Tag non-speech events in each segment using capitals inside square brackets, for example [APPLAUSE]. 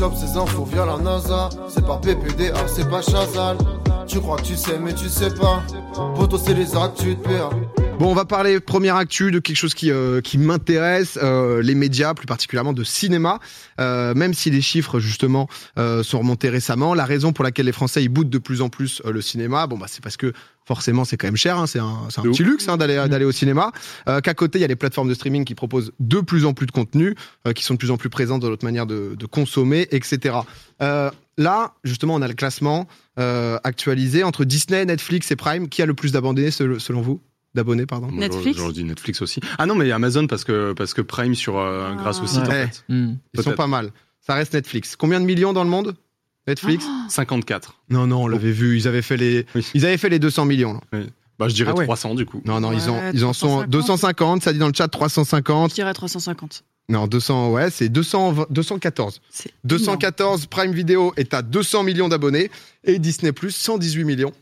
C'est c'est pas Chazal. Tu crois que tu sais, mais tu sais pas. C'est les actus. Bon, on va parler première actu de quelque chose qui, euh, qui m'intéresse, euh, les médias, plus particulièrement de cinéma. Euh, même si les chiffres justement sont remontés récemment, la raison pour laquelle les Français ils boutent de plus en plus le cinéma, bon bah c'est parce que forcément c'est quand même cher, hein, c'est un, c'est un De petit luxe hein, d'aller d'aller au cinéma. Euh, Qu'à côté il y a les plateformes de streaming qui proposent de plus en plus de contenu, euh, qui sont de plus en plus présentes dans notre manière de, de consommer, etc. Euh, là justement on a le classement euh, actualisé entre Disney, Netflix et Prime. Qui a le plus d'abonnés selon selon vous? D'abonnés, pardon. Moi, Netflix? J'aurais dit Netflix aussi. Ah non, mais Amazon parce que, parce que Prime sur, euh, grâce au site, Ouais. en fait. Hmm. Ils sont pas mal. Ça reste Netflix. Combien de millions dans le monde? Netflix 54. Non, non, on l'avait vu. Ils avaient fait les, Oui. ils avaient fait les 200 millions. là. Bah, je dirais Ah ouais. 300 du coup. Non, non, ils, ont, Ouais, ils en sont 350. 250. Ça dit dans le chat Je 350. dirais 350. Non, 200, ouais, c'est 200, 214. C'est 214. Prime Video est à 200 millions d'abonnés et Disney Plus 118 millions.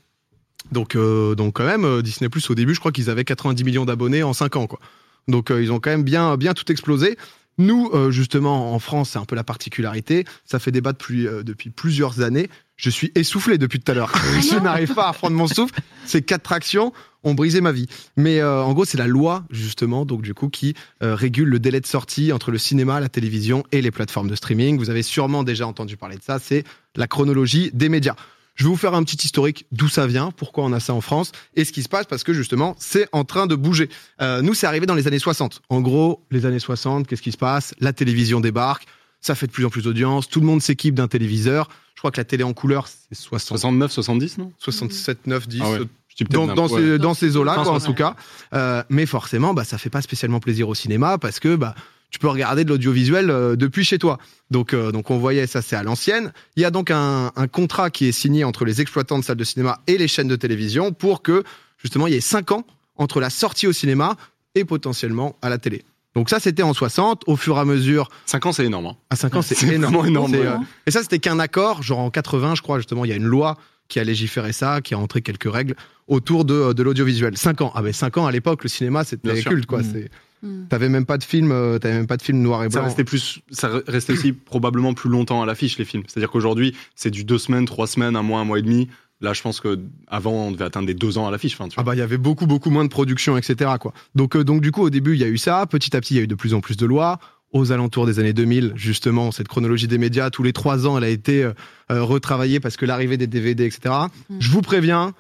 Donc, euh, donc quand même, euh, Disney Plus au début, je crois qu'ils avaient 90 millions d'abonnés en 5 ans, quoi. Donc euh, ils ont quand même bien, bien tout explosé. Nous, euh, justement, en France, c'est un peu la particularité. Ça fait débat depuis, euh, depuis plusieurs années. Je suis essoufflé depuis tout à l'heure. [LAUGHS] je n'arrive pas à reprendre mon souffle. Ces quatre tractions ont brisé ma vie. Mais euh, en gros, c'est la loi, justement, donc du coup, qui euh, régule le délai de sortie entre le cinéma, la télévision et les plateformes de streaming. Vous avez sûrement déjà entendu parler de ça. C'est la chronologie des médias. Je vais vous faire un petit historique d'où ça vient, pourquoi on a ça en France et ce qui se passe parce que justement c'est en train de bouger. Euh, nous c'est arrivé dans les années 60. En gros, les années 60, qu'est-ce qui se passe? La télévision débarque, ça fait de plus en plus d'audience, tout le monde s'équipe d'un téléviseur. Je crois que la télé en couleur c'est 60, 69, 70, non? 67, 9, 10, Ah ouais. euh, Je dis peut-être dans, dans, n'importe- ces, ouais. dans ces eaux-là, en 60. tout cas. Euh, mais forcément, bah, ça fait pas spécialement plaisir au cinéma parce que bah, tu peux regarder de l'audiovisuel euh, depuis chez toi. Donc, euh, donc on voyait ça, c'est à l'ancienne. Il y a donc un, un contrat qui est signé entre les exploitants de salles de cinéma et les chaînes de télévision pour que justement il y ait 5 ans entre la sortie au cinéma et potentiellement à la télé. Donc ça, c'était en 60. Au fur et à mesure, 5 ans, c'est énorme. hein. à 5 ans, c'est [LAUGHS] énorme. énorme, euh, et ça, c'était qu'un accord. Genre en 80, je crois, justement, il y a une loi qui a légiféré ça, qui a entré quelques règles autour de, de l'audiovisuel. 5 ans. Ah ben 5 ans, à l'époque, le cinéma, c'était culte, quoi. Mm. C'est- Mm. T'avais même pas de film, euh, t'avais même pas de film noir et Ça blanc. restait, plus, ça restait aussi [CLEARS THROAT] probablement plus longtemps à l'affiche, les films. C'est-à-dire qu'aujourd'hui, c'est du deux semaines, trois semaines, un mois, un mois et demi. Là, je pense que avant on devait atteindre des deux ans à l'affiche. Enfin, Ah bah il y avait beaucoup beaucoup moins de production etc quoi. Donc euh, donc du coup au début il y a eu ça, petit à petit il y a eu de plus en plus de lois. Aux alentours des années 2000 justement cette chronologie des médias tous les trois ans elle a été euh, euh, retravaillée parce que l'arrivée des DVD etc. Mm. Je vous préviens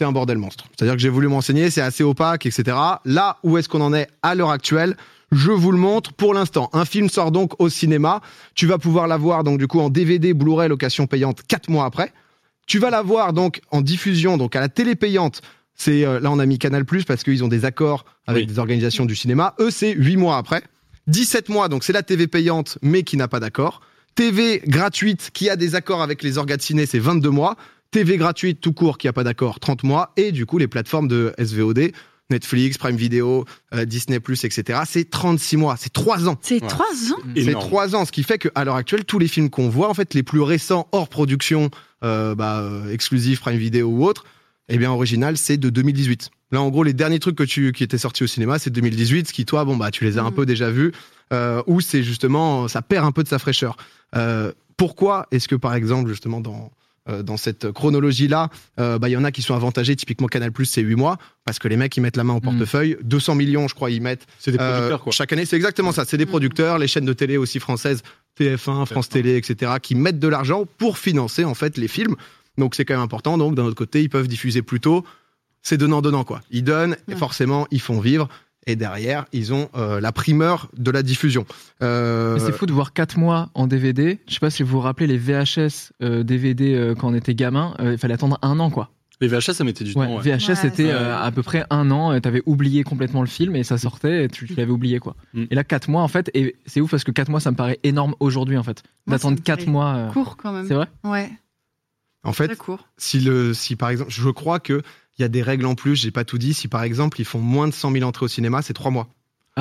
c'est un bordel monstre. C'est-à-dire que j'ai voulu m'enseigner c'est assez opaque etc. Là où est-ce qu'on en est à l'heure actuelle? Je vous le montre pour l'instant. Un film sort donc au cinéma. Tu vas pouvoir l'avoir donc du coup en DVD, Blu-ray, location payante quatre mois après. Tu vas l'avoir donc en diffusion, donc à la télé payante. C'est euh, là on a mis Canal Plus parce qu'ils ont des accords avec Oui. des organisations du cinéma. Eux c'est 8 mois après. 17 mois donc c'est la TV payante mais qui n'a pas d'accord. TV gratuite qui a des accords avec les organes de ciné c'est 22 mois. TV gratuite tout court qui a pas d'accord 30 mois et du coup les plateformes de SVOD Netflix, Prime Video, euh, Disney+, etc. C'est 36 mois, c'est 3 ans. C'est Ouais. 3 ans C'est Énorme. trois ans, ce qui fait qu'à l'heure actuelle, tous les films qu'on voit, en fait, les plus récents hors production, euh, bah, euh, exclusif Prime Video ou autre, eh bien, original, c'est de 2018. Là, en gros, les derniers trucs que tu, qui étaient sortis au cinéma, c'est 2018, ce qui, toi, bon, bah, tu les as un Mhm. peu déjà vus, euh, où c'est justement, ça perd un peu de sa fraîcheur. Euh, pourquoi est-ce que, par exemple, justement, dans, dans cette chronologie-là, euh, bah, il y en a qui sont avantagés, typiquement Canal+, c'est 8 mois, parce que les mecs, ils mettent la main au portefeuille, 200 millions, je crois, ils mettent C'est des euh, producteurs, quoi. Chaque année, c'est exactement ça. C'est des Mm. producteurs, les chaînes de télé aussi françaises, TF1, France Télé, etc., qui mettent de l'argent pour financer en fait les films. Donc c'est quand même important. Donc d'un autre côté, ils peuvent diffuser plus tôt. C'est donnant donnant quoi. Ils donnent et forcément ils font vivre. Et derrière, ils ont euh, la primeur de la diffusion. Euh, c'est fou de voir 4 mois en DVD. Je sais pas si vous vous rappelez les VHS euh, DVD euh, quand on était gamin. euh, Il fallait attendre un an quoi. Les VHS, ça mettait du Ouais, temps. ouais. VHS Ouais, c'était euh, à peu près un an. euh, T'avais oublié complètement le film et ça sortait et tu, tu l'avais oublié quoi. Mm. Et là 4 mois en fait. Et c'est ouf parce que 4 mois ça me paraît énorme aujourd'hui en fait. D'attendre me 4 paraît mois. euh, Court quand même. c'est vrai? Ouais, en fait, très court. si le, si par exemple, je crois que il y a des règles en plus. J'ai pas tout dit. Si par exemple ils font moins de 100 000 entrées au cinéma, c'est trois mois.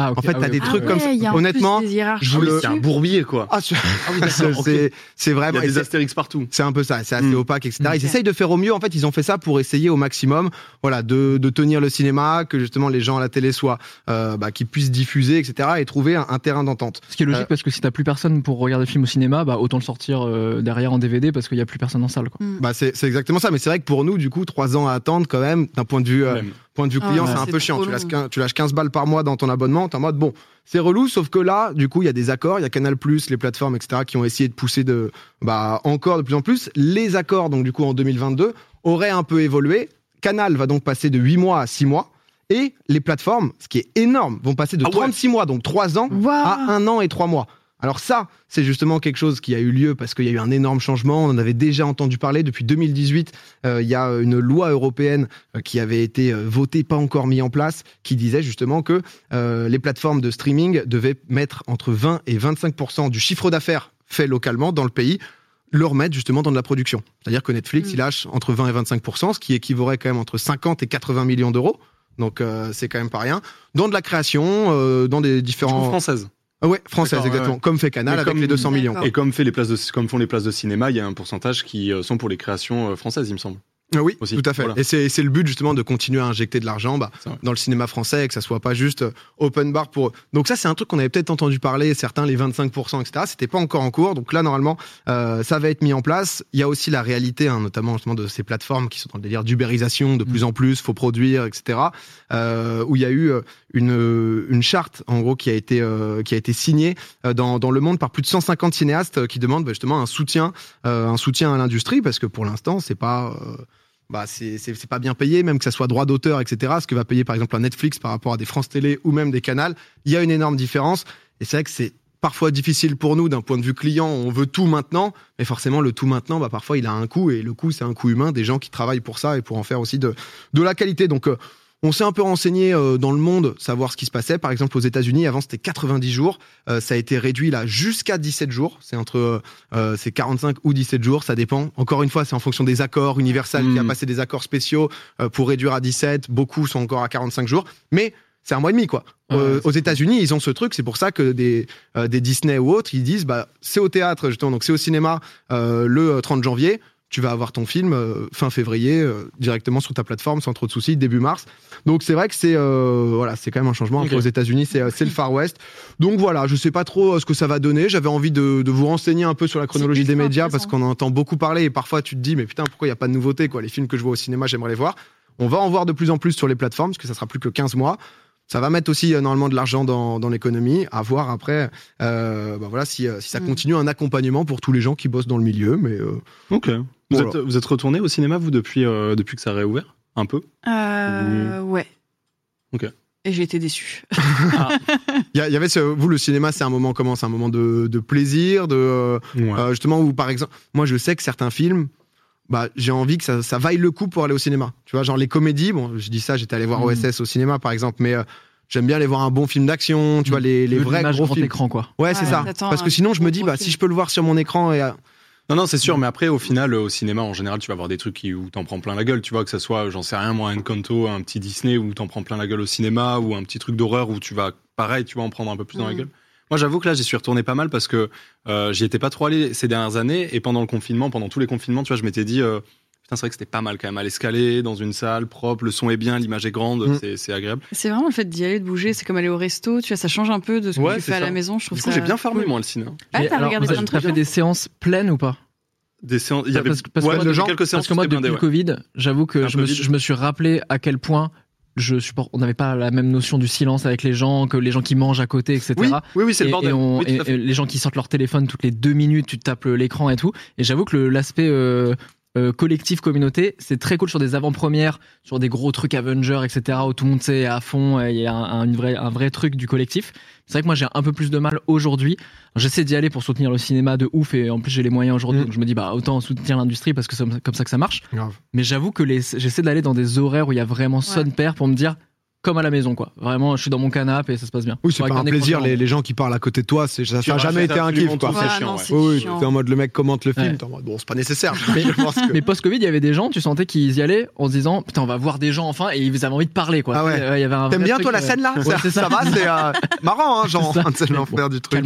Ah. En fait, Ah t'as des trucs Ah comme ça. il y a en plus Honnêtement, je Ah le- c'est un bourbier, quoi. Ah, c'est- Ah oui, d'accord, ok. c'est c'est Il y vraiment. a des astérix partout. C'est un peu ça, c'est assez Mm. opaque, etc. Ils Ok. essayent de faire au mieux. En fait, ils ont fait ça pour essayer au maximum, voilà, de, de tenir le cinéma, que justement les gens à la télé soient, euh, bah, qu'ils puissent diffuser, etc. Et trouver un, un terrain d'entente. Ce qui est logique Euh, parce que si t'as plus personne pour regarder le film au cinéma, bah autant le sortir euh, derrière en DVD parce qu'il y a plus personne en salle. Quoi. Bah, c'est c'est exactement ça. Mais c'est vrai que pour nous, du coup, trois ans à attendre, quand même, d'un point de vue, euh, point de vue Ah client, ouais, c'est un c'est peu chiant. trop Tu long. lâches, 15, tu lâches 15 balles par mois dans ton abonnement. T'es en mode bon, c'est relou. Sauf que là, du coup, il y a des accords, il y a Canal+, les plateformes, etc. qui ont essayé de pousser de, bah, encore de plus en plus. Les accords, donc du coup, en 2022, auraient un peu évolué. Canal va donc passer de 8 mois à 6 mois. Et les plateformes, ce qui est énorme, vont passer de Ah ouais. 36 mois, donc 3 ans, à un an et trois mois. Alors ça, c'est justement quelque chose qui a eu lieu parce qu'il y a eu un énorme changement. On en avait déjà entendu parler depuis 2018. euh, il y a une loi européenne euh, qui avait été euh, votée, pas encore mise en place, qui disait justement que euh, les plateformes de streaming devaient mettre entre 20 et 25% du chiffre d'affaires fait localement dans le pays le remettre justement dans de la production. C'est-à-dire que Netflix, Mm. il lâche entre 20 et 25% ce qui équivaudrait quand même entre 50 et 80 millions d'euros. Donc euh, c'est quand même pas rien. Dans de la création, euh, dans des différents... française. Ah ouais, française, exactement. ouais. Comme fait Canal Mais avec comme- les 200 millions. Et comme, fait les places de, comme font les places de cinéma, il y a un pourcentage qui euh, sont pour les créations euh, françaises, il me semble. Ah Oui, Aussi, tout à fait. voilà. Et c'est le but justement de continuer à injecter de l'argent bah, dans le cinéma français et que ça soit pas juste euh, open bar pour. Donc ça c'est un truc qu'on avait peut-être entendu parler, certains les 25%, etc. C'était pas encore en cours. Donc là normalement euh, ça va être mis en place. Il y a aussi la réalité, hein, notamment justement de ces plateformes qui sont dans le délire d'ubérisation de plus en plus, faut produire, etc. Euh, où il y a eu euh, une, euh, une charte en gros qui a été euh, qui a été signée dans, dans le monde par plus de 150 cinéastes qui demandent bah, justement un soutien euh, un soutien à l'industrie parce que pour l'instant c'est pas euh, bah c'est pas bien payé, même que ça soit droit d'auteur, etc. Ce que va payer par exemple un Netflix par rapport à des France Télé ou même des canals, il y a une énorme différence. Et c'est vrai que c'est parfois difficile pour nous d'un point de vue client. On veut tout maintenant, mais forcément le tout maintenant, bah parfois il a un coût et le coût c'est un coût humain, des gens qui travaillent pour ça et pour en faire aussi de de la qualité. Donc euh, on s'est un peu renseigné euh, dans le monde, savoir ce qui se passait. Par exemple, aux États-Unis, avant c'était 90 jours, Euh, ça a été réduit là jusqu'à 17 jours. C'est entre euh, c'est 45 ou 17 jours, ça dépend. Encore une fois, c'est en fonction des accords. Universal qui a Mm. passé des accords spéciaux euh, pour réduire à 17. Beaucoup sont encore à 45 jours, mais c'est un mois et demi quoi. Euh, aux États-Unis, ils ont ce truc. C'est pour ça que des euh, des Disney ou autres, ils disent bah c'est au théâtre justement, donc c'est au cinéma euh, le euh, 30 janvier. Tu vas avoir ton film euh, fin février euh, directement sur ta plateforme sans trop de soucis début mars. Donc c'est vrai que c'est euh, voilà, c'est quand même un changement. Aux États-Unis, c'est le Far West. Donc voilà, je sais pas trop ce que ça va donner. J'avais envie de, de vous renseigner un peu sur la chronologie des médias parce qu'on en entend beaucoup parler et parfois tu te dis mais putain pourquoi il y a pas de nouveautés quoi? Les films que je vois au cinéma, j'aimerais les voir. On va en voir de plus en plus sur les plateformes parce que ça sera plus que 15 mois. Ça va mettre aussi normalement de l'argent dans, dans l'économie. À voir après, bah voilà, si, si ça Mm. continue un accompagnement pour tous les gens qui bossent dans le milieu. Mais Ok. Vous, Voilà. êtes, vous êtes retourné au cinéma, vous, depuis, euh, depuis que ça a réouvert Un peu Euh, ouais. Ok. Et j'ai été déçue. [LAUGHS] il y, a- il y avait ce, vous le cinéma, c'est un moment comment? C'est un moment de, de plaisir, de euh, Ouais. euh, justement où par exemple, moi je sais que certains films. Bah, j'ai envie que ça, ça vaille le coup pour aller au cinéma. Tu vois, genre les comédies, bon, je dis ça, j'étais allé voir Mm. OSS au cinéma par exemple, mais euh, j'aime bien aller voir un bon film d'action, tu vois, les, les Le- vrais gros grand films. écran quoi. Ouais, c'est Ouais, ça. Parce que sinon, je me dis, bah, film. si je peux le voir sur mon écran et. Non, non, c'est sûr, mais après, au final, euh, au cinéma, en général, tu vas avoir des trucs qui, où t'en prends plein la gueule. Tu vois, que ce soit, j'en sais rien, moi, un Encanto, un petit Disney où t'en prends plein la gueule au cinéma, ou un petit truc d'horreur où tu vas, pareil, tu vas en prendre un peu plus dans la Mhm. gueule. Moi, j'avoue que là, j'y suis retourné pas mal parce que euh, j'y étais pas trop allé ces dernières années. Et pendant le confinement, pendant tous les confinements, tu vois, je m'étais dit, euh, c'est vrai que c'était pas mal quand même à l'escalier, dans une salle propre, le son est bien, l'image est grande, Mhm. c'est- c'est agréable. C'est vraiment le fait d'y aller, de bouger. C'est comme aller au resto. Tu vois, ça change un peu de ce que Ouais, tu fais à la maison. Je trouve Du coup, ça j'ai bien formé, cool. moi, le ciné. hein. Ah, t'as alors, regardé plein de trucs. fait des séances pleines ou pas? Des séances, il y avait parce, que- parce que ouais, moi, de gens- quelques séances Parce que moi, depuis le Covid, j'avoue que je me, suis, je me suis rappelé à quel point je supporte, on n'avait pas la même notion du silence avec les gens, que les gens qui mangent à côté, etc. Oui, oui, oui, c'est et, le bordel. et on- Oui, tout à et- fait. et les gens qui sortent leur téléphone toutes les deux minutes, tu tapes l'écran et tout. Et j'avoue que le- l'aspect euh, euh, collectif, communauté, c'est très cool sur des avant-premières, sur des gros trucs Avengers, etc. où tout le monde sait à fond, et il y a un, un- une vraie- un vrai truc du collectif. C'est vrai que moi j'ai un peu plus de mal aujourd'hui. J'essaie d'y aller pour soutenir le cinéma de ouf et en plus j'ai les moyens aujourd'hui, Mm. donc je me dis bah autant soutenir l'industrie parce que c'est comme ça que ça marche. Grave. Mais j'avoue que les, j'essaie d'aller dans des horaires où il y a vraiment son père pour me dire comme à la maison, quoi. Vraiment, je suis dans mon canapé et ça se passe bien. Oui, c'est pas un plaisir. Les, les gens qui parlent à côté de toi, ça, ça a jamais été un kiff, quoi. C'est Ouais, chiant, non, ouais. c'est Oui, oui, chiant. t'es en mode le mec commente le film, Ouais. t'es en mode, bon, c'est pas nécessaire. Mais [LAUGHS] que- post-Covid, il y avait des gens, tu sentais qu'ils y allaient en se disant Putain, on va voir des gens enfin, et ils avaient envie de parler, quoi. Ah ouais. Il y avait un T'aimes bien truc, toi la euh, scène là? ouais, ça, c'est ça. va, c'est euh, [LAUGHS] marrant, hein, genre C'est [LAUGHS] l'enfer du truc.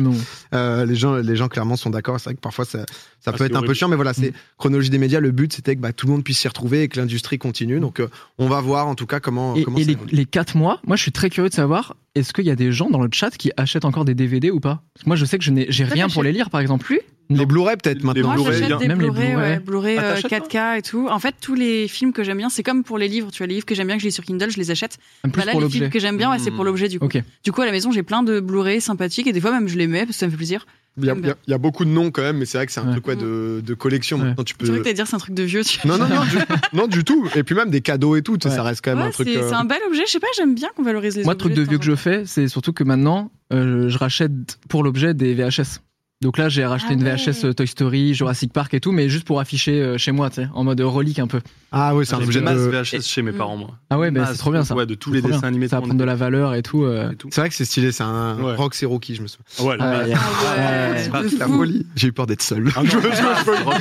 Euh, les gens, les gens clairement sont d'accord. C'est vrai que parfois ça, ça Ah, peut être un peu chiant, mais voilà, c'est Mm. chronologie des médias. Le but c'était que bah, tout le monde puisse s'y retrouver et que l'industrie continue. Donc euh, on va voir en tout cas comment. Et, comment et ça les, évolue. les 4 mois, moi je suis très curieux de savoir, est-ce qu'il y a des gens dans le chat qui achètent encore des DVD ou pas? Parce que Moi je sais que je n'ai j'ai rien pour les lire par exemple. Plus Les Blu-ray peut-être Les maintenant. Moi, Blu-ray, j'achète bien. des Même les Blu-ray, Blu-ray. ouais, Blu-ray Ah, euh, t'achètes, 4K et tout. En fait, tous les films que j'aime bien, c'est comme pour les livres. Tu vois, les livres que j'aime bien, que je lis sur Kindle, je les achète. Même plus Bah là, pour les l'objet. films que j'aime bien, ouais, c'est pour Hmm. l'objet du coup. Ok. Du coup, à la maison, j'ai plein de Blu-ray sympathiques et des fois même je les mets parce que ça me fait plaisir. Il y, a, il y a- il y a beaucoup de noms quand même, mais c'est vrai que c'est un Ouais. truc ouais, de, de collection. Ouais. Maintenant, tu C'est vrai peux. que dire c'est un truc de vieux. Tu Non, non, non, du, non, du tout. Et puis même des cadeaux et tout, ça reste quand même Ouais, un truc. c'est euh, c'est un bel objet. Je sais pas, j'aime bien qu'on valorise les Moi, le truc de vieux que temps je fais, c'est surtout que maintenant, euh, je rachète pour l'objet des VHS. Donc là, j'ai racheté Ah une. VHS euh, Toy Story, Jurassic Park et tout, mais juste pour afficher euh, chez moi, tu sais, en mode relique un peu. Ah oui, c'est un J'ai objet une masse de. VHS chez mes Mm. parents, moi. Ah ouais, Masse, c'est trop bien ça. Ouais, de tous C'est les dessins bien. animés. Ça va de prendre de la valeur et tout. euh. et tout. C'est vrai que c'est stylé, c'est un Ouais. Rox et Rocky, je me souviens. Ouais, la Ah ouais, Bah, C'est folie. J'ai eu peur d'être seul. Ah [LAUGHS] Rock.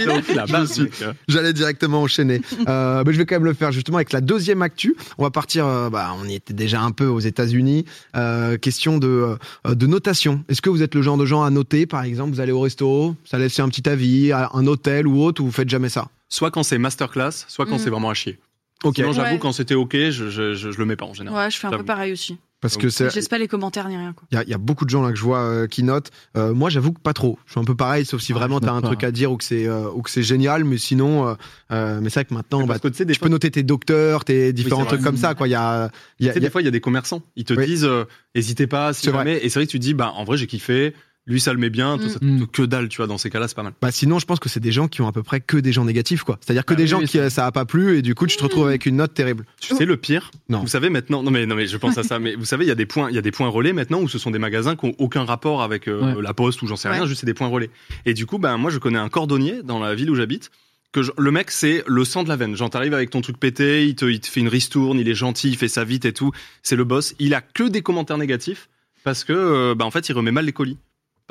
J'allais directement enchaîner. Euh, mais je vais quand même le faire justement avec la deuxième actu. On va partir. euh, bah, on y était déjà un peu aux États-Unis. Euh, question de euh, de notation. Est-ce que vous êtes le genre de gens à noter, par exemple, vous allez au resto, ça laisse un petit avis, à un hôtel ou autre, ou vous faites jamais ça Soit quand c'est masterclass, soit quand Mm. c'est vraiment à chier. Ok. Sinon, j'avoue, Ouais. quand c'était ok, je, je, je, je le mets pas en général. Ouais, je fais un peu pareil aussi. Parce que c'est Je laisse pas les commentaires ni rien. Il y, a- il y a beaucoup de gens là que je vois euh, qui notent. Euh, moi, j'avoue que pas trop. Je suis un peu pareil, sauf si vraiment t'as note un pas. truc à dire ou que c'est euh, ou que c'est génial. Mais sinon, mais c'est vrai que maintenant, bah, parce que tu sais, des tu fois, peux noter tes docteurs, tes différents trucs comme ça. Quoi, il y a, il y a- Tu sais, il y a- des fois, il y a des commerçants. Ils te Oui. disent, euh, hésitez pas, si C'est vrai. jamais. Et c'est vrai que tu te dis, bah, en vrai, j'ai kiffé. Lui, ça le met bien. Toi, Mm. ça te Mm. que dalle, tu vois. Dans ces cas-là, c'est pas mal. bah, sinon, je pense que c'est des gens qui ont à peu près que des gens négatifs, quoi. C'est-à-dire que Ah des oui, gens oui, qui ça a pas plu et du coup, tu te retrouves avec une note terrible. Tu sais, le pire. Non. Vous savez maintenant. Non, mais, non, mais je pense à [LAUGHS] ça. Mais vous savez, il y a des points, il y a des points relais maintenant où ce sont des magasins qui ont aucun rapport avec euh, Ouais. la poste ou j'en sais rien. Ouais. Juste, c'est des points relais. Et du coup, ben, moi, je connais un cordonnier dans la ville où j'habite. Que je- le mec, c'est le sang de la veine. Genre, t'arrives avec ton truc pété, il te, il te fait une ristourne, il est gentil, il fait ça vite et tout. C'est le boss. Il a que des commentaires négatifs parce que, bah, en fait, il remet mal les colis.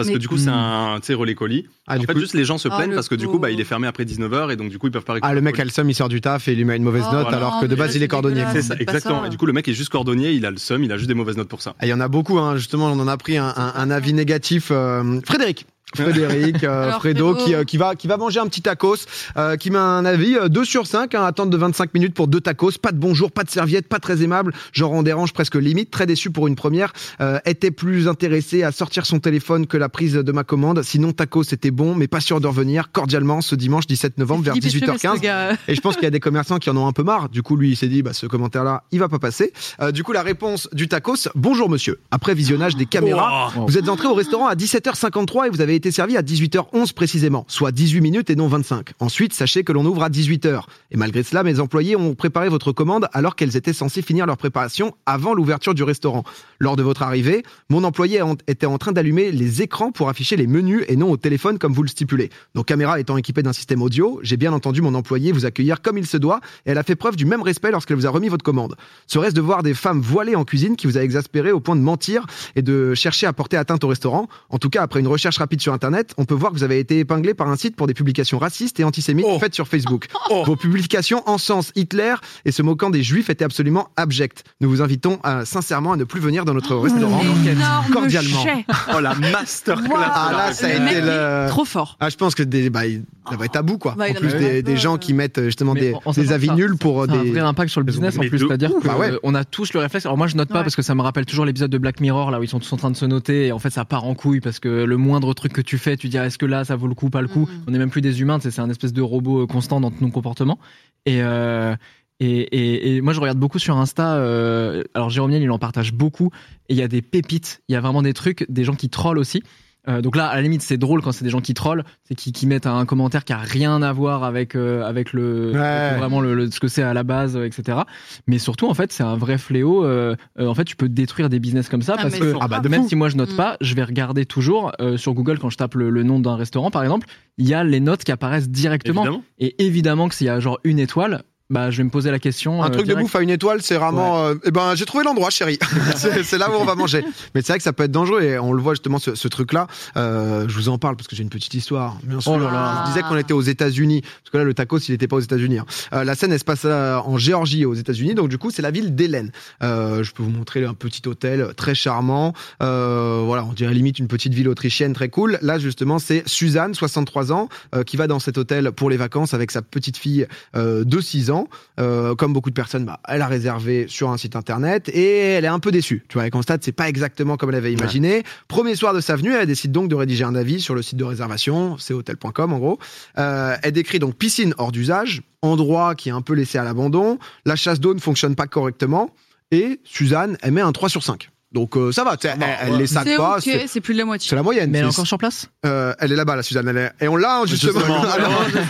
Parce Mais- que du coup, c'est Hmm. un, tu sais, relais colis. Ah, en du fait, coup, juste les gens se Oh, plaignent le parce que du coup, bah, il est fermé après 19h et donc du coup, ils peuvent pas ah, récupérer le mec colis. a le seum, il sort du taf et il lui met une mauvaise Oh, note, voilà. alors que de base, il est cordonnier. C'est ça, exactement. Et du coup, le mec est juste cordonnier, il a le seum, il a juste des mauvaises notes pour ça. Ah, Il y en a beaucoup, hein. justement, on en a pris un avis négatif. euh, Frédéric. Frédéric, euh, Alors, Fredo, Fredo. qui, euh, qui, va, qui va manger un petit tacos, euh, qui met un avis euh, 2 sur 5, hein, attente de 25 minutes pour deux tacos, pas de bonjour, pas de serviette, pas très aimable, genre on dérange presque limite, très déçu pour une première, euh, était plus intéressé à sortir son téléphone que la prise de ma commande, sinon tacos c'était bon, mais pas sûr de revenir, cordialement ce dimanche 17 novembre vers Philippe Etchebest, 18h15. le gars. Et je pense qu'il y a des commerçants qui en ont un peu marre. Du coup, lui, il s'est dit, bah, ce commentaire-là, il va pas passer. Euh, du coup, la réponse du tacos, bonjour monsieur. Après visionnage des caméras, Oh. vous êtes entré au restaurant à 17h53 et vous avez été servi à 18h11 précisément, soit 18 minutes et non 25. Ensuite, sachez que l'on ouvre à 18h. Et malgré cela, mes employés ont préparé votre commande alors qu'elles étaient censées finir leur préparation avant l'ouverture du restaurant. Lors de votre arrivée, mon employé était en train d'allumer les écrans pour afficher les menus et non au téléphone comme vous le stipulez. Nos caméras étant équipées d'un système audio, j'ai bien entendu mon employé vous accueillir comme il se doit et elle a fait preuve du même respect lorsqu'elle vous a remis votre commande. Serait-ce de voir des femmes voilées en cuisine qui vous a exaspéré au point de mentir et de chercher à porter atteinte au restaurant En tout cas, après une recherche rapide sur Internet, on peut voir que vous avez été épinglé par un site pour des publications racistes et antisémites Oh. faites sur Facebook. [LAUGHS] Vos publications encensent Hitler et se moquant des juifs étaient absolument abjectes. Nous vous invitons euh, sincèrement à ne plus venir dans notre restaurant. Énorme cordialement. chais. Oh la masterclass Ah, là, ça a Le été le- Trop fort. Ah, je pense que des, bah, il- ça va être tabou, quoi. Bah, en en plus des, des gens qui mettent euh, justement Mais des, on- on des avis ça. nuls pour euh, Ça a un des. vrai impact sur le business en plus, c'est-à-dire bah ouais. qu'on a tous le réflexe. Alors moi je note pas Ouais. parce que ça me rappelle toujours l'épisode de Black Mirror là où ils sont tous en train de se noter et en fait ça part en couille parce que le moindre truc que tu fais, tu dis est-ce que là ça vaut le coup, pas le coup. Mhm. On est même plus des humains, c'est un espèce de robot euh, constant dans nos comportements. Et euh, et, et, et moi je regarde beaucoup sur Insta. euh, alors Jérôme Niel, il en partage beaucoup et il y a des pépites. Il y a vraiment des trucs, des gens qui trollent aussi. Euh, donc là, à la limite, c'est drôle quand c'est des gens qui trollent, c'est qui, qui mettent un commentaire qui a rien à voir avec euh, avec le Ouais. avec vraiment le, le- ce que c'est à la base, euh, etc. Mais surtout, en fait, c'est un vrai fléau. euh, en fait, tu peux détruire des business comme ça Ah, parce que ah bah, de même si moi je note Mm. pas, je vais regarder toujours euh, sur Google quand je tape le, le nom d'un restaurant, par exemple, il y a les notes qui apparaissent directement. Évidemment. Et évidemment que s'il y a genre une étoile, bah je vais me poser la question. Un euh, truc de bouffe à une étoile, c'est vraiment. euh, eh ben, j'ai trouvé l'endroit, chérie. [LAUGHS] c'est là où on va manger. Mais c'est vrai que ça peut être dangereux et on le voit justement ce, ce truc-là. Euh, je vous en parle parce que j'ai une petite histoire. Bien sûr. Oh là là. Je disais qu'on était aux États-Unis parce que là le tacos il n'était pas aux États-Unis. hein. Euh, la scène elle se passe euh, en Géorgie aux États-Unis. Donc du coup c'est la ville d'Hélène. Euh, je peux vous montrer un petit hôtel très charmant. Euh, voilà, on dirait limite une petite ville autrichienne très cool. Là justement c'est Suzanne, 63 ans, euh, qui va dans cet hôtel pour les vacances avec sa petite fille euh, de 6 ans. Euh, comme beaucoup de personnes, bah, elle a réservé sur un site internet et elle est un peu déçue. Tu vois, elle constate c'est pas exactement comme elle avait imaginé. Premier soir de sa venue, elle décide donc de rédiger un avis sur le site de réservation, c'est hotel.com en gros. Euh, elle décrit donc piscine hors d'usage, endroit qui est un peu laissé à l'abandon, la chasse d'eau ne fonctionne pas correctement et Suzanne, elle met un 3 sur 5. Donc euh, ça va, tu sais, elle, elle les sac C'est pas, c'est plus de la moitié? c'est la moyenne. Mais elle est encore sur place? Euh, elle est là-bas, la Suzanne. Elle est... Et on l'a justement. Justement. [LAUGHS] ah, non,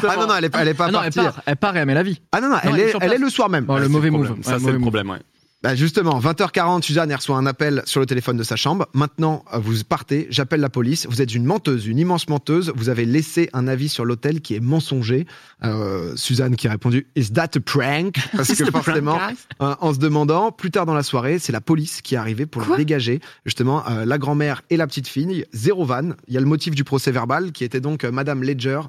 ah non, non, elle est, elle est pas Ah non, elle partie. part, elle part et elle met la vie. Ah non, non, Non, elle, elle est elle est le soir même. Bon, le c'est mauvais move. Ça, Ouais, c'est mauvais le problème, ouais. Bah justement, 20h40, Suzanne reçoit un appel sur le téléphone de sa chambre. Maintenant, euh, vous partez, j'appelle la police. Vous êtes une menteuse, une immense menteuse. Vous avez laissé un avis sur l'hôtel qui est mensonger. Euh, Suzanne qui a répondu Is that a prank? [LAUGHS] Parce que forcément, euh, en se demandant, plus tard dans la soirée, c'est la police qui est arrivée pour Quoi? le dégager. Justement, euh, la grand-mère et la petite fille, zéro van. Il y a le motif du procès verbal qui était donc Madame Ledger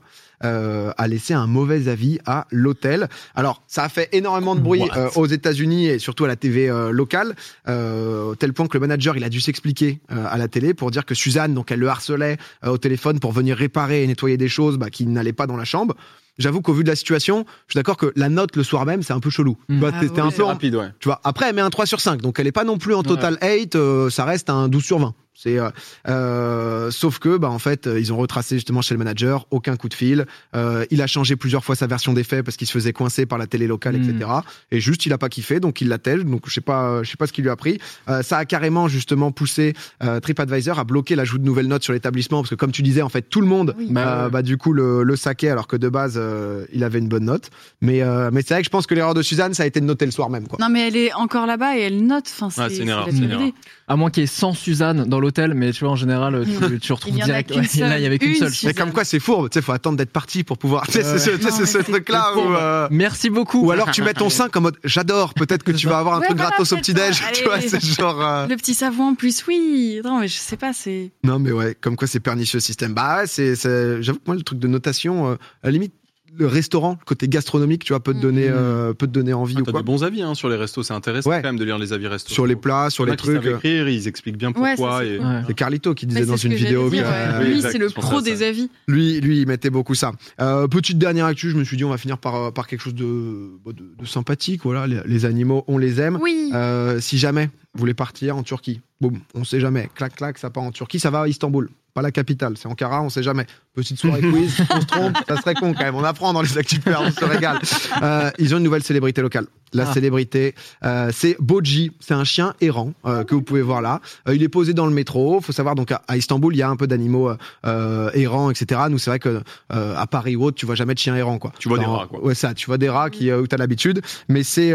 euh, a laissé un mauvais avis à l'hôtel. Alors, ça a fait énormément de bruit euh, aux États-Unis et surtout à la TV euh, locale, euh, au tel point que le manager il a dû s'expliquer euh, à la télé pour dire que Suzanne, donc elle le harcelait euh, au téléphone pour venir réparer et nettoyer des choses bah, qui n'allaient pas dans la chambre. J'avoue qu'au vu de la situation, je suis d'accord que la note le soir même, c'est un peu chelou. Mm. Ah t'es un peu en- rapide, ouais. tu vois, après, elle met un 3 sur 5, donc elle est pas non plus en total 8, euh, ça reste un 12 sur 20. C'est, euh, euh, sauf que, bah, en fait, euh, ils ont retracé justement chez le manager, aucun coup de fil. Euh, il a changé plusieurs fois sa version des faits parce qu'il se faisait coincer par la télé locale, etc. Et juste, il a pas kiffé, donc il l'attelle. Donc, je sais pas, je sais pas ce qu'il lui a pris. Euh, ça a carrément justement poussé euh, TripAdvisor à bloquer l'ajout de nouvelles notes sur l'établissement parce que, comme tu disais, en fait, tout le monde, Oui. Bah, euh, bah, du coup, le, le saquait alors que de base, euh, il avait une bonne note. Mais, euh, mais c'est vrai que je pense que l'erreur de Suzanne, ça a été de noter le soir même, quoi. Non, mais elle est encore là-bas et elle note. Enfin, c'est Ouais, une erreur, une. À moins qu'il y ait 100 Suzanne dans l'hôtel, mais tu vois, en général, tu, [LAUGHS] tu retrouves Il direct. ouais, là, il y avait qu'une Une seule. Mais comme quoi c'est fourbe, tu sais, faut attendre d'être parti pour pouvoir. [LAUGHS] Tu sais, c'est ce, truc-là euh, Merci beaucoup. Ou alors tu mets ton 5 en mode j'adore, peut-être que tu vas avoir un Ouais, truc voilà, gratos au petit-déj, tu vois, c'est genre. euh, Le petit savon en plus, oui. Non, mais je sais pas, c'est. Non, mais ouais, comme quoi c'est pernicieux le système. Bah ouais, c'est. J'avoue que moi, le truc de notation, euh, à la limite, le restaurant, le côté gastronomique, tu vois, peut te donner, Mhm. euh, peut te donner envie Ah, ou T'as quoi. des bons avis hein, sur les restos, c'est intéressant Ouais. quand même de lire les avis restos. Sur les plats, sur les savent trucs. écrire, ils expliquent bien pourquoi. et... Ouais. C'est Carlito qui disait dans une vidéo dire, que, ouais. euh, Oui, Lui, c'est le pro ça. des avis. Lui, lui, il mettait beaucoup ça. Euh, petite dernière actu, je me suis dit, on va finir par, par quelque chose de, bah, de, de sympathique. Voilà, les, les animaux, on les aime. Oui. Euh, si jamais vous voulez partir en Turquie, boum, on sait jamais. Clac, clac, ça part en Turquie, ça va à Istanbul. Pas la capitale, c'est Ankara, on sait jamais. Petite soirée [LAUGHS] quiz, on se trompe, ça serait con quand même. On apprend dans les actus on se régale. Euh, ils ont une nouvelle célébrité locale. La Ah. célébrité, euh, c'est Boji. C'est un chien errant euh, que vous pouvez voir là. Il est posé dans le métro. Faut savoir donc à, à Istanbul, il y a un peu d'animaux errants, etc. Nous, c'est vrai que à Paris ou autre, tu vois jamais de chien errant, quoi. Tu vois des rats, quoi. Ouais, ça. Tu vois des rats qui où t'as l'habitude, mais c'est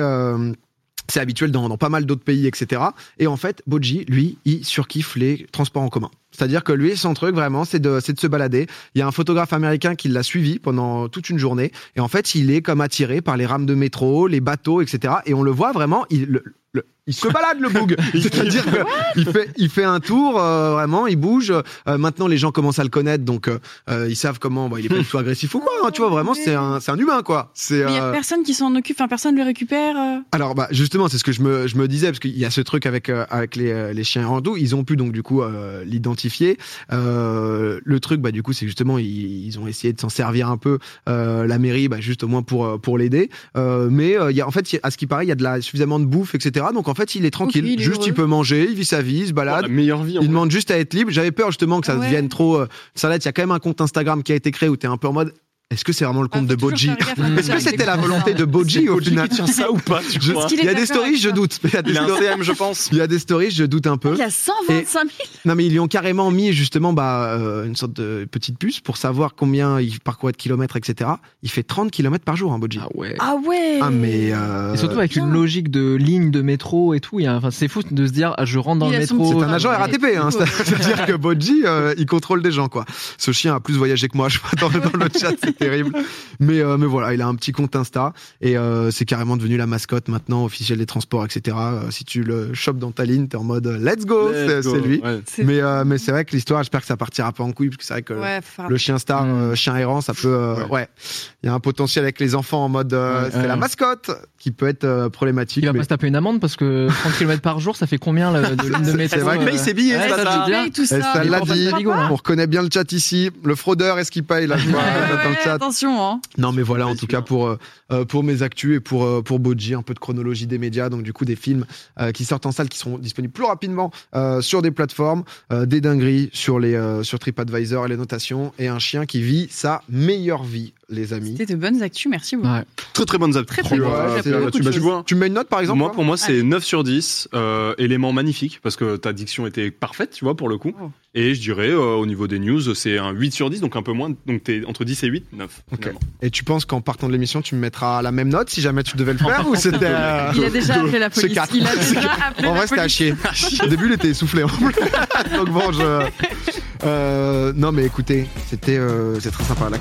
c'est habituel dans, dans pas mal d'autres pays, etc. Et en fait, Boji, lui, il surkiffe les transports en commun. C'est-à-dire que lui, son truc vraiment, c'est de, c'est de se balader. Il y a un photographe américain qui l'a suivi pendant toute une journée. Et en fait, il est comme attiré par les rames de métro, les bateaux, etc. Et on le voit vraiment, il, le- le- il se balade le boug. [LAUGHS] C'est-à-dire [LAUGHS] qu'il fait, il fait un tour, euh, vraiment, il bouge. Euh, maintenant, les gens commencent à le connaître, donc euh, ils savent comment. Bah, il est pas du tout agressif ou quoi. hein, tu vois, vraiment, c'est un, c'est un humain, quoi. C'est. Mais il y a personne qui s'en occupe, enfin, personne le récupère. euh. alors bah justement c'est ce que je me, je me disais parce qu'il y a ce truc avec euh, avec les, euh, les chiens rando ils ont pu donc du coup euh, euh, le truc bah du coup c'est justement ils, ils ont essayé de s'en servir un peu euh, la mairie bah juste au moins pour euh, pour l'aider euh, mais euh, il y a en fait à ce qui paraît il y a de la suffisamment de bouffe etc donc en fait il est tranquille il est juste heureux. il peut manger il vit sa vie il se Oh, balade la meilleure vie. il vrai. demande juste à être libre. J'avais peur justement que ça Ouais. devienne trop. Euh, il y a quand même un compte Instagram qui a été créé où t'es un peu en mode. Est-ce que c'est vraiment le compte Ah, de faut toujours Boji Est-ce que c'était la volonté de Boji au final qui tient ça ou pas, tu Je- crois qu'il Il y a des stories, je doute. Il y a des stories- je pense. il y a des stories, je doute un peu. Il y a 125 000. Non, mais ils lui ont carrément mis justement bah, euh, une sorte de petite puce pour savoir combien il parcourt de kilomètres, etc. Il fait 30 kilomètres par jour, hein, Boji. Ah ouais. Ah ouais. Ah, mais. euh, Et surtout avec bien. une logique de ligne de métro et tout. Enfin, c'est fou de se dire, ah, je rentre dans Il le métro. C'est un agent. RATP, hein, c'est-à-dire que Boji, euh, il contrôle des gens, quoi. Ce chien a plus voyagé que moi, je vois, dans, dans le chat, [LAUGHS] terrible. Mais, euh, mais voilà, il a un petit compte Insta et euh, c'est carrément devenu la mascotte maintenant officielle des transports, etc. Euh, si tu le chopes dans ta ligne, t'es en mode let's go, c'est c'est lui. Ouais. C'est- Mais, euh, mais c'est vrai que l'histoire, j'espère que ça partira pas en couille parce que c'est vrai que Ouais, le chien star, chien errant, ça peut, euh, ouais. Il y a un potentiel avec les enfants en mode euh, Ouais, c'est la mascotte qui peut être euh, problématique. Il va mais- pas se taper une amende parce que [LAUGHS] 30 km par jour, ça fait combien le, de ligne de métro vrai euh, qu'il paye ses billets, ouais, c'est ça, ça. ça. ça l'a dit. de là. On reconnaît bien le chat ici. Le fraudeur, est-ce qu'il paye là dans le attention, hein. Non, mais voilà, en tout cas pour euh, euh, pour mes actus et pour euh, pour Boji, un peu de chronologie des médias, donc du coup des films euh, qui sortent en salle, qui seront disponibles plus rapidement euh, sur des plateformes, euh, des dingueries sur les euh, sur TripAdvisor et les notations, et un chien qui vit sa meilleure vie, les amis. C'était de bonnes actus, merci beaucoup. Ouais. Très très bonnes actus. Très, très Ouais, Bah, tu mets une note par exemple moi, pour moi, c'est Allez. 9 sur 10. Euh, élément magnifique, parce que ta diction était parfaite, tu vois, pour le coup. Oh. Et je dirais, euh, au niveau des news, c'est un 8 sur 10, donc un peu moins. Donc t'es entre 10 et 8, 9. Ok. finalement. Et tu penses qu'en partant de l'émission, tu me mettras la même note si jamais tu devais le faire ou c'était euh, Il a déjà appelé la police. Il a déjà [LAUGHS] appelé En vrai, c'était à chier. [LAUGHS] Au début, il était essoufflé. en plus. [LAUGHS] Donc bon, je... Euh, non, mais écoutez, c'était euh, c'est très sympa. La